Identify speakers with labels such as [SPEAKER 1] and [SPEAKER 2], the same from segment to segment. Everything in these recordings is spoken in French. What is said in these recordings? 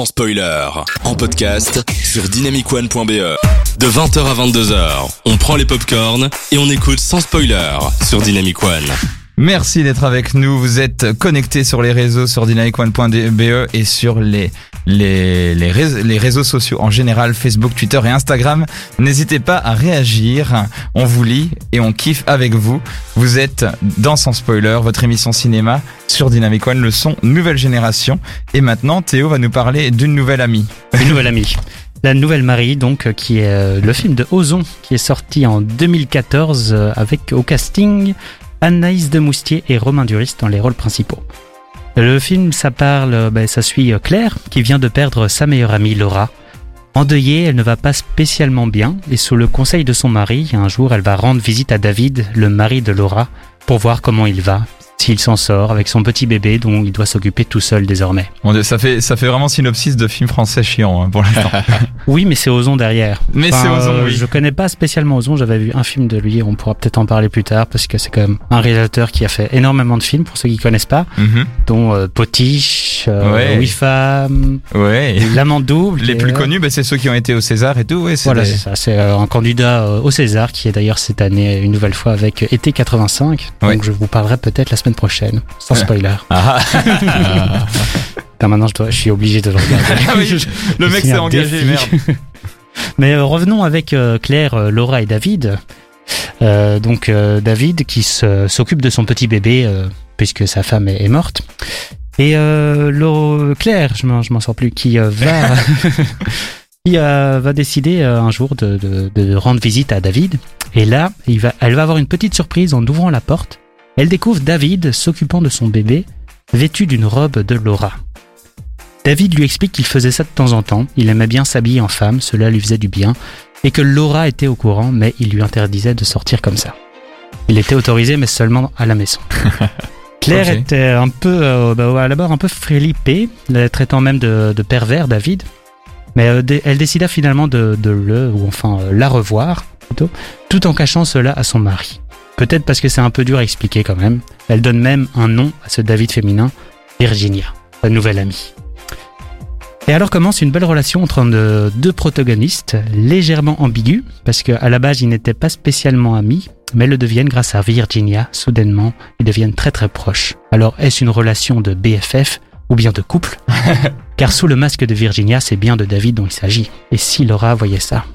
[SPEAKER 1] sans spoiler. En podcast sur dynamicone.be. De 20h à 22h, on prend les popcorns et on écoute sans spoiler sur Dynamic One.
[SPEAKER 2] Merci d'être avec nous. Vous êtes connectés sur les réseaux sur dynamicone.be et sur les les, les, réseaux, les réseaux sociaux en général, Facebook, Twitter et Instagram. N'hésitez pas à réagir. On vous lit et on kiffe avec vous. Vous êtes dans Sans Spoiler, votre émission cinéma sur Dynamic One, le son nouvelle génération. Et maintenant, Théo va nous parler d'une nouvelle amie.
[SPEAKER 3] Une nouvelle amie. La Nouvelle Marie, donc, qui est euh, le film de Ozon, qui est sorti en 2014 euh, avec au casting Anaïs de Moustier et Romain Duris dans les rôles principaux. Le film, ça parle, euh, ben, ça suit Claire, qui vient de perdre sa meilleure amie Laura. Endeuillée, elle ne va pas spécialement bien, et sous le conseil de son mari, un jour, elle va rendre visite à David, le mari de Laura, pour voir comment il va, s'il s'en sort avec son petit bébé dont il doit s'occuper tout seul désormais.
[SPEAKER 2] Ça fait ça fait vraiment synopsis de film français chiant hein, pour l'instant.
[SPEAKER 3] oui, mais c'est Ozon derrière.
[SPEAKER 2] Mais c'est Ozon, euh, oui.
[SPEAKER 3] Je connais pas spécialement Ozon, j'avais vu un film de lui, on pourra peut-être en parler plus tard parce que c'est quand même un réalisateur qui a fait énormément de films pour ceux qui connaissent pas,
[SPEAKER 2] Mhm.
[SPEAKER 3] dont euh, Potiche, euh,
[SPEAKER 2] Ouais.
[SPEAKER 3] Oui Femme,
[SPEAKER 2] Ouais.
[SPEAKER 3] L'amant double.
[SPEAKER 2] Les
[SPEAKER 3] et,
[SPEAKER 2] plus connus, bah, c'est ceux qui ont été au César et tout. Ouais, c'est
[SPEAKER 3] Voilà,
[SPEAKER 2] des-
[SPEAKER 3] c'est ça. C'est euh, un candidat euh, au César qui est d'ailleurs cette année une nouvelle fois avec Été 85.
[SPEAKER 2] Ouais.
[SPEAKER 3] Donc je vous parlerai peut-être la semaine prochaine, sans spoiler.
[SPEAKER 2] Ah,
[SPEAKER 3] maintenant je, dois, je suis obligé de le regarder.
[SPEAKER 2] Ah le mec s'est engagé, merde.
[SPEAKER 3] Mais euh, revenons avec euh, Claire, euh, Laura et David. Euh, donc euh, David qui s'occupe de son petit bébé euh, puisque sa femme est, est morte. Et Lo- Claire, je m'en sors plus, qui va qui va décider un jour de, de- de rendre visite à David. Et là, il va, elle va avoir une petite surprise en ouvrant la porte. Elle découvre David s'occupant de son bébé, vêtu d'une robe de Laura. David lui explique qu'il faisait ça de temps en temps, il aimait bien s'habiller en femme, cela lui faisait du bien, et que Laura était au courant, mais il lui interdisait de sortir comme ça. Il était autorisé, mais seulement à la maison. Claire était un peu, euh, bah, à la barre un peu flippée, traitant même de, de pervers, David. Mais euh, elle décida finalement de, de le, ou enfin euh, la revoir, plutôt, tout en cachant cela à son mari. Peut-être parce que c'est un peu dur à expliquer quand même. Elle donne même un nom à ce David féminin, Virginia, sa nouvelle amie. Et alors commence une belle relation entre de- deux protagonistes, légèrement ambiguës, parce qu'à la base ils n'étaient pas spécialement amis, mais le deviennent grâce à Virginia, soudainement, ils deviennent très très proches. Alors est-ce une relation de BFF ou bien de couple Car sous le masque de Virginia, c'est bien de David dont il s'agit. Et si Laura voyait ça?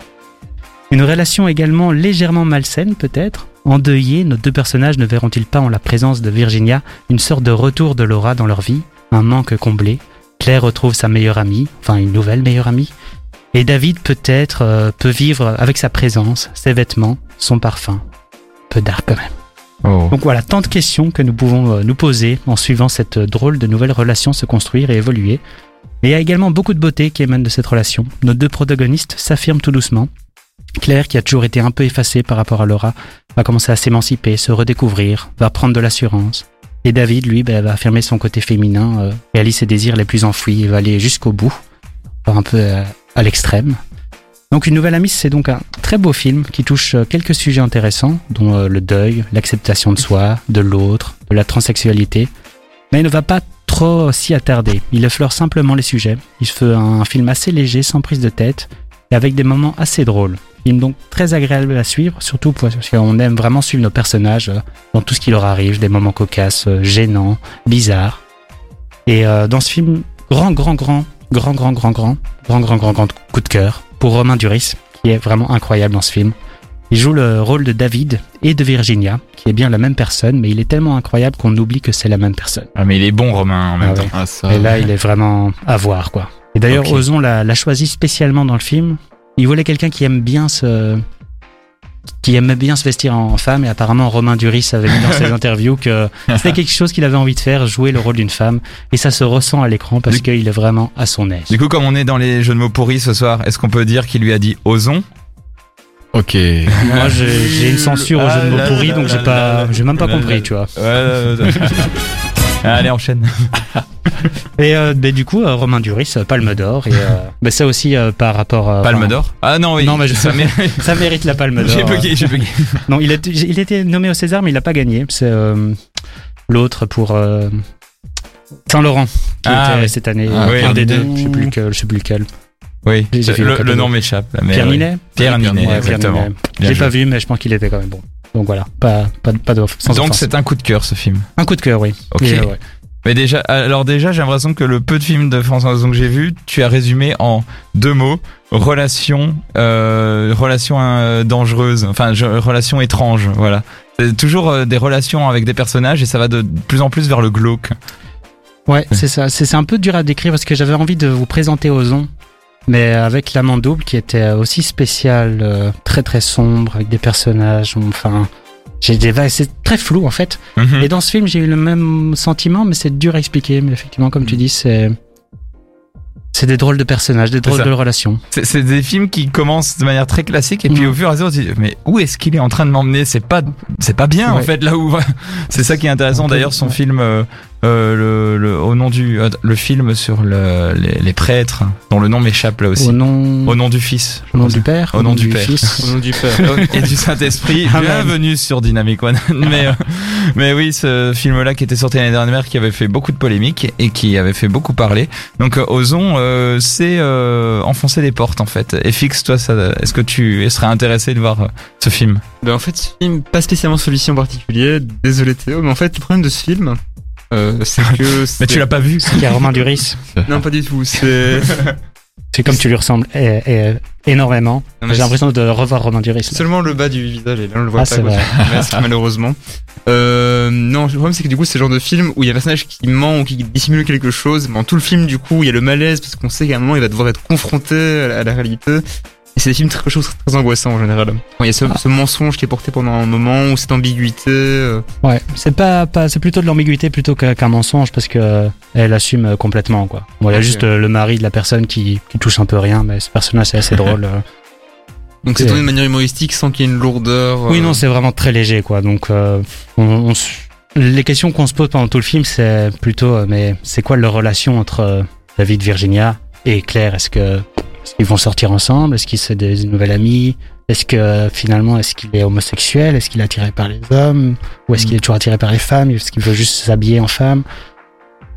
[SPEAKER 3] Une relation également légèrement malsaine peut-être Endeuillés, nos deux personnages ne verront-ils pas en la présence de Virginia une sorte de retour de Laura dans leur vie, un manque comblé? Claire retrouve sa meilleure amie, enfin une nouvelle meilleure amie. Et David peut-être euh, peut vivre avec sa présence, ses vêtements, son parfum. Peu d'art quand même.
[SPEAKER 2] Oh.
[SPEAKER 3] Donc voilà, tant de questions que nous pouvons euh, nous poser en suivant cette drôle de nouvelle relation se construire et évoluer. Mais il y a également beaucoup de beauté qui émane de cette relation. Nos deux protagonistes s'affirment tout doucement. Claire, qui a toujours été un peu effacée par rapport à Laura, va commencer à s'émanciper, se redécouvrir, va prendre de l'assurance. Et David, lui, ben, va affirmer son côté féminin, euh, ses désirs les plus enfouis va aller jusqu'au bout, un peu euh, à l'extrême. Donc Une Nouvelle Amie, c'est donc un très beau film qui touche euh, quelques sujets intéressants, dont euh, le deuil, l'acceptation de soi, de l'autre, de la transsexualité, mais il ne va pas trop s'y attarder. Il effleure simplement les sujets. Il fait un film assez léger, sans prise de tête, et avec des moments assez drôles. Film donc très agréable à suivre, surtout parce qu'on aime vraiment suivre nos personnages euh, dans tout ce qui leur arrive, des moments cocasses, euh, gênants, bizarres. Et euh, dans ce film, grand, grand, grand, grand, grand, grand, grand, grand, grand, grand, grand coup de cœur pour Romain Duris, qui est vraiment incroyable dans ce film. Il joue le rôle de David et de Virginia, qui est bien la même personne, mais il est tellement incroyable qu'on oublie que c'est la même personne.
[SPEAKER 2] Ah, mais il est bon, Romain, en même
[SPEAKER 3] Ah
[SPEAKER 2] temps.
[SPEAKER 3] ouais.
[SPEAKER 4] Ah, ça.
[SPEAKER 3] Et là, il est vraiment à voir, quoi. Et d'ailleurs. Ozon l'a l'a choisi spécialement dans le film. Il voulait quelqu'un qui aime bien se qui aimait bien se vestir en femme et apparemment Romain Duris avait mis dans ses interviews que c'était quelque chose qu'il avait envie de faire, jouer le rôle d'une femme et ça se ressent à l'écran parce
[SPEAKER 2] Du-
[SPEAKER 3] qu'il est vraiment à son aise.
[SPEAKER 2] Du coup, comme on est dans les jeux de mots pourris ce soir, est-ce qu'on peut dire qu'il lui a dit Ozon?
[SPEAKER 4] Ok.
[SPEAKER 3] Moi, j'ai j'ai une censure au jeu de
[SPEAKER 2] Ah
[SPEAKER 3] mots
[SPEAKER 2] là
[SPEAKER 3] pourris
[SPEAKER 2] là
[SPEAKER 3] donc
[SPEAKER 2] là
[SPEAKER 3] j'ai pas
[SPEAKER 2] là
[SPEAKER 3] j'ai même pas
[SPEAKER 2] là
[SPEAKER 3] compris,
[SPEAKER 2] là.
[SPEAKER 3] tu vois.
[SPEAKER 2] Allez, enchaîne.
[SPEAKER 3] Et euh, ben, du coup, euh, Romain Duris, euh, Palme d'Or et ben, ça aussi par rapport à
[SPEAKER 2] Palme d'or? Ah non, oui.
[SPEAKER 3] Non, mais je-
[SPEAKER 2] ça mérite.
[SPEAKER 3] Ça mérite la Palme d'Or.
[SPEAKER 2] J'ai bugué, j'ai bugué.
[SPEAKER 3] Non, il, a, il était nommé au César, mais il n'a pas gagné. C'est l'autre pour. Saint-Laurent, qui
[SPEAKER 2] Ah,
[SPEAKER 3] était
[SPEAKER 2] oui.
[SPEAKER 3] cette année,
[SPEAKER 2] Ah, oui.
[SPEAKER 3] un des deux, je sais plus lequel. Je sais plus lequel.
[SPEAKER 2] Oui,
[SPEAKER 3] le
[SPEAKER 2] nom m'échappe.
[SPEAKER 3] Pierre. Ninet
[SPEAKER 2] Pierre Ninet,
[SPEAKER 3] Ouais,
[SPEAKER 2] exactement.
[SPEAKER 3] J'ai pas vu, mais je pense qu'il était quand même bon. Donc voilà, pas, pas, pas d'offre. sans
[SPEAKER 2] Donc c'est un coup de cœur ce film.
[SPEAKER 3] un coup de cœur, oui.
[SPEAKER 2] Ok.
[SPEAKER 3] Et, ouais.
[SPEAKER 2] Mais déjà, alors déjà, j'ai l'impression que le peu de films de François Ozon que j'ai vu, tu as résumé en deux mots relation, euh, relation euh, dangereuse, enfin je- relation étrange, voilà. C'est toujours euh, des relations avec des personnages et ça va de plus en plus vers le glauque.
[SPEAKER 3] Ouais, c'est ça. C'est un peu dur à décrire parce que j'avais envie de vous présenter Ozon, mais avec l'amant double qui était aussi spécial, euh, très très sombre, avec des personnages. Enfin, c'est très flou en fait.
[SPEAKER 2] Mhm.
[SPEAKER 3] Et dans ce film, j'ai eu le même sentiment, mais c'est dur à expliquer. Mais effectivement, comme tu dis, c'est c'est des drôles de personnages, des drôles de relations.
[SPEAKER 2] C'est des films qui commencent de manière très classique et puis
[SPEAKER 3] Mhm.
[SPEAKER 2] au fur et à mesure, tu dis, mais où est-ce qu'il est en train de m'emmener? C'est pas, c'est pas bien en fait là où. c'est ça qui est intéressant. D'ailleurs, son
[SPEAKER 3] ouais.
[SPEAKER 2] film, euh, le, le- au nom du, euh, le film sur le, les, les prêtres, dont le nom m'échappe là aussi.
[SPEAKER 3] Au nom,
[SPEAKER 2] Au nom du Fils.
[SPEAKER 3] au nom du Père,
[SPEAKER 2] Au nom du Père.
[SPEAKER 3] Fils.
[SPEAKER 4] Au nom du père.
[SPEAKER 2] et du Saint-Esprit.
[SPEAKER 3] Amen.
[SPEAKER 2] Bienvenue sur Dynamic One. mais, euh, mais oui, ce film-là qui était sorti l'année dernière, qui avait fait beaucoup de polémiques et qui avait fait beaucoup parler. Donc, euh, Ozon, euh, c'est euh, enfoncer des portes en fait. Et fixe, toi, ça, est-ce que tu serais intéressé de voir euh, ce film?
[SPEAKER 4] Ben en fait, ce film, pas spécialement celui-ci en particulier, désolé Théo, mais en fait, le problème de ce film, euh, c'est que.
[SPEAKER 2] Mais
[SPEAKER 4] c'est-
[SPEAKER 2] tu l'as pas vu
[SPEAKER 3] Il y a Romain Duris.
[SPEAKER 4] Non, pas du tout. C'est.
[SPEAKER 3] C'est comme tu lui ressembles eh, énormément.
[SPEAKER 4] Non,
[SPEAKER 3] J'ai l'impression de revoir Romain Duris. là.
[SPEAKER 4] Seulement le bas du visage, et là on le voit
[SPEAKER 3] Ah,
[SPEAKER 4] pas.
[SPEAKER 3] c'est
[SPEAKER 4] quoi.
[SPEAKER 3] vrai.
[SPEAKER 4] Masque, malheureusement. Euh, non, le problème c'est que du coup c'est le genre de film où il y a un personnage qui ment ou qui dissimule quelque chose, mais en tout le film du coup il y a le malaise parce qu'on sait qu'à un moment il va devoir être confronté à la, à la réalité. Et c'est des films très, choses très angoissants en général. Il y a ce,
[SPEAKER 3] Ah.
[SPEAKER 4] ce mensonge qui est porté pendant un moment ou cette ambiguïté. euh,
[SPEAKER 3] Ouais, c'est pas, pas c'est plutôt de l'ambiguïté plutôt qu'un mensonge parce que euh, elle assume euh, complètement quoi. Bon, il y a juste le mari de la personne qui, qui touche un peu rien, mais ce personnage c'est assez drôle.
[SPEAKER 4] Donc c'est tourné de manière humoristique sans qu'il y ait une lourdeur.
[SPEAKER 3] Oui, non, c'est vraiment très léger quoi. Donc, euh, on, on s- les questions qu'on se pose pendant tout le film, c'est plutôt, mais c'est quoi la relation entre David, Virginia et Claire? Est-ce que est-ce qu'ils vont sortir ensemble? Est-ce qu'ils sont des nouvelles amies? Est-ce que finalement, est-ce qu'il est homosexuel? Est-ce qu'il est attiré par les hommes? Ou est-ce qu'il est toujours attiré par les femmes? Est-ce qu'il veut juste s'habiller en femme?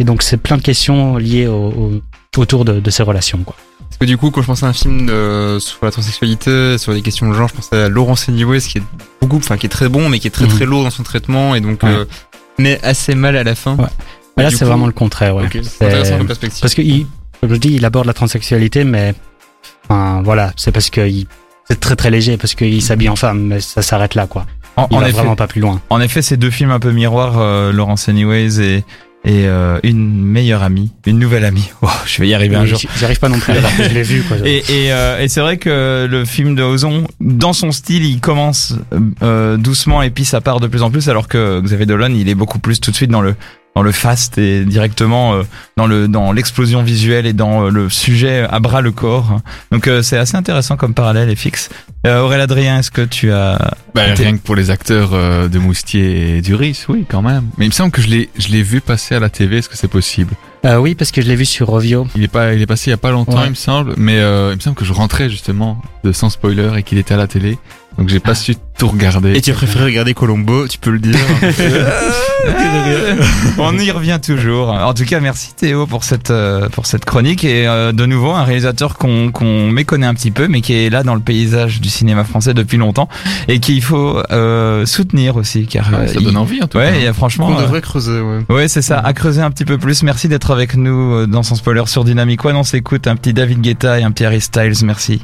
[SPEAKER 3] Et donc, c'est plein de questions liées au, au- autour de, de ces relations quoi.
[SPEAKER 4] Parce que du coup, quand je pensais à un film sur la transsexualité, sur les questions de genre, je pensais à Laurence Anyways, qui est beaucoup, enfin, qui est très bon, mais qui est très
[SPEAKER 3] Mhm.
[SPEAKER 4] très lourd dans son traitement, et donc,
[SPEAKER 3] Ouais.
[SPEAKER 4] euh, mais assez mal à la fin.
[SPEAKER 3] Ouais.
[SPEAKER 4] Mais
[SPEAKER 3] là, c'est
[SPEAKER 4] coup-
[SPEAKER 3] vraiment le contraire. Ouais. C'est-
[SPEAKER 4] c'est intéressant comme perspective.
[SPEAKER 3] Parce que, il, comme je dis, il aborde la transsexualité, mais enfin, voilà, c'est parce que il- c'est très très léger, parce qu'il s'habille en femme, mais ça s'arrête là, quoi.
[SPEAKER 2] En,
[SPEAKER 3] Il
[SPEAKER 2] en
[SPEAKER 3] va
[SPEAKER 2] effet,
[SPEAKER 3] vraiment pas plus loin.
[SPEAKER 2] en effet, ces deux films un peu miroirs, euh, Laurence Anyways et et euh, une meilleure amie, une nouvelle amie. Oh, je vais y arriver un jour.
[SPEAKER 3] j'y- J'y arrive pas non plus, alors que je l'ai vu, quoi.
[SPEAKER 2] Et, et, euh, et c'est vrai que le film de Ozon, dans son style, il commence euh, doucement et puis ça part de plus en plus, alors que Xavier Dolan, il est beaucoup plus tout de suite dans le dans le fast et directement euh, dans le dans l'explosion visuelle et dans euh, le sujet à bras le corps. Donc euh, c'est assez intéressant comme parallèle et fixe. Euh, Aurélien Adrien, est-ce que tu as
[SPEAKER 5] Bah, rien que pour les acteurs euh, de Moustier et Duris, oui, quand même. Mais il me semble que je l'ai, je l'ai vu passer à la TV. Est-ce que c'est possible?
[SPEAKER 3] Euh, oui, parce que je l'ai vu sur Rovio.
[SPEAKER 5] Il est pas, il est passé il y a pas longtemps,
[SPEAKER 3] Ouais.
[SPEAKER 5] il me semble. Mais euh, il me semble que je rentrais justement de sans spoiler et qu'il était à la télé. Donc j'ai pas su tout regarder.
[SPEAKER 4] Et tu as préféré regarder Colombo, tu peux le dire.
[SPEAKER 2] On y revient toujours. En tout cas, merci Théo pour cette euh, pour cette chronique et euh, de nouveau un réalisateur qu'on qu'on méconnaît un petit peu, mais qui est là dans le paysage du cinéma français depuis longtemps et qu'il faut euh, soutenir aussi, car
[SPEAKER 5] Ouais,
[SPEAKER 2] euh,
[SPEAKER 5] ça
[SPEAKER 2] il-
[SPEAKER 5] donne envie en tout
[SPEAKER 2] Ouais,
[SPEAKER 5] cas.
[SPEAKER 2] a franchement.
[SPEAKER 4] On
[SPEAKER 2] euh,
[SPEAKER 4] devrait creuser, ouais.
[SPEAKER 2] Ouais, c'est ça. À creuser un petit peu plus. Merci d'être avec nous dans son spoiler sur Dynamic One. On s'écoute un petit David Guetta et un petit Harry Styles. Merci.